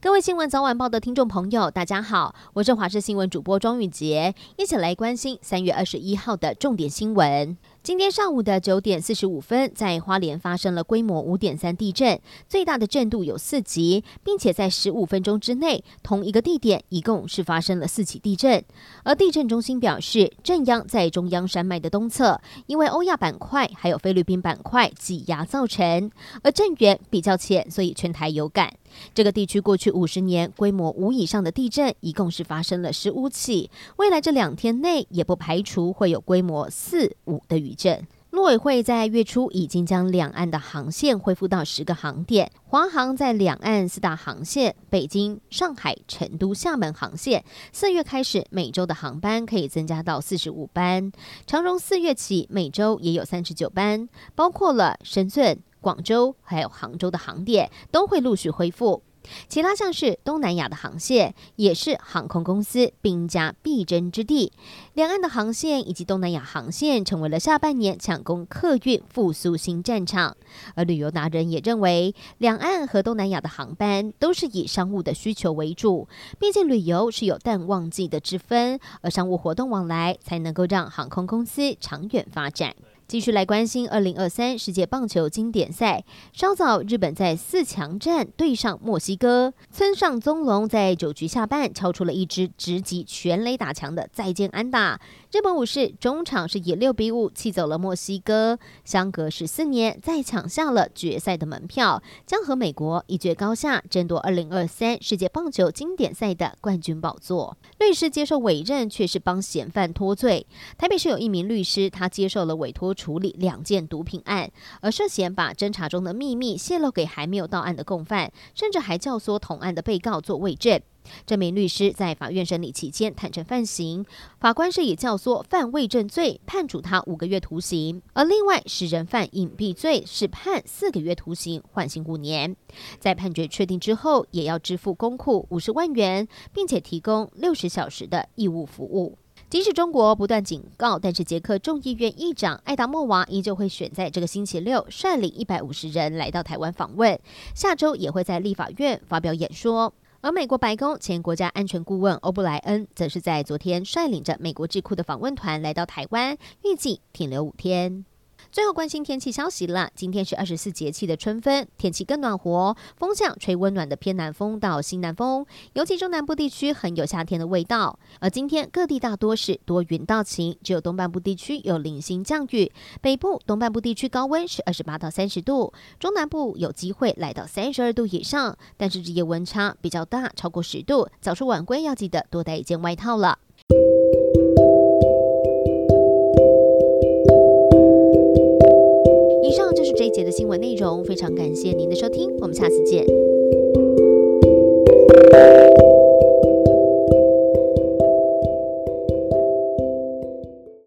各位新闻早晚报的听众朋友，大家好，我是华视新闻主播庄宇洁，一起来关心三月二十一号的重点新闻。今天上午的九点四十五分，在花莲发生了规模五点三地震，最大的震度有四级，并且在十五分钟之内，同一个地点一共是发生了四起地震。而地震中心表示，震央在中央山脉的东侧，因为欧亚板块还有菲律宾板块挤压造成，而震源比较浅，所以全台有感。这个地区过去五十年规模五以上的地震，一共是发生了十五起，未来这两天内也不排除会有规模四五的余震。陆委会在月初已经将两岸的航线恢复到十个航点，华航在两岸四大航线北京、上海、成都、厦门航线，四月开始每周的航班可以增加到四十五班，长荣四月起每周也有三十九班，包括了深圳。广州还有杭州的航点都会陆续恢复，其他像是东南亚的航线也是航空公司兵家必争之地。两岸的航线以及东南亚航线成为了下半年抢攻客运复苏新战场。而旅游达人也认为，两岸和东南亚的航班都是以商务的需求为主，毕竟旅游是有淡旺季的之分，而商务活动往来才能够让航空公司长远发展。继续来关心二零二三世界棒球经典赛。稍早，日本在四强战对上墨西哥，村上宗隆在九局下半敲出了一支直击全垒打墙的再见安打。日本武士中场是以六比五气走了墨西哥，相隔十四年再抢下了决赛的门票，将和美国一决高下，争夺二零二三世界棒球经典赛的冠军宝座。律师接受委任，却是帮嫌犯脱罪。台北市有一名律师，他接受了委托。处理两件毒品案，而涉嫌把侦查中的秘密泄露给还没有到案的共犯，甚至还教唆同案的被告做伪证。这名律师在法院审理期间坦承犯行，法官是以教唆犯伪证罪判处他五个月徒刑，而另外使人犯隐蔽罪是判四个月徒刑，缓刑五年。在判决确定之后，也要支付公库五十万元，并且提供六十小时的义务服务。即使中国不断警告，但是捷克众议院议长艾达莫娃依旧会选在这个星期六率领一百五十人来到台湾访问，下周也会在立法院发表演说。而美国白宫前国家安全顾问欧布莱恩则是在昨天率领着美国智库的访问团来到台湾，预计停留五天。最后关心天气消息了。今天是二十四节气的春分，天气更暖和，风向吹温暖的偏南风到西南风，尤其中南部地区很有夏天的味道。而今天各地大多是多云到晴，只有东半部地区有零星降雨。北部、东半部地区高温是二十八到三十度，中南部有机会来到三十二度以上，但是日夜温差比较大，超过十度，早出晚归要记得多带一件外套了。新闻内容，非常感谢您的收听，我们下次见。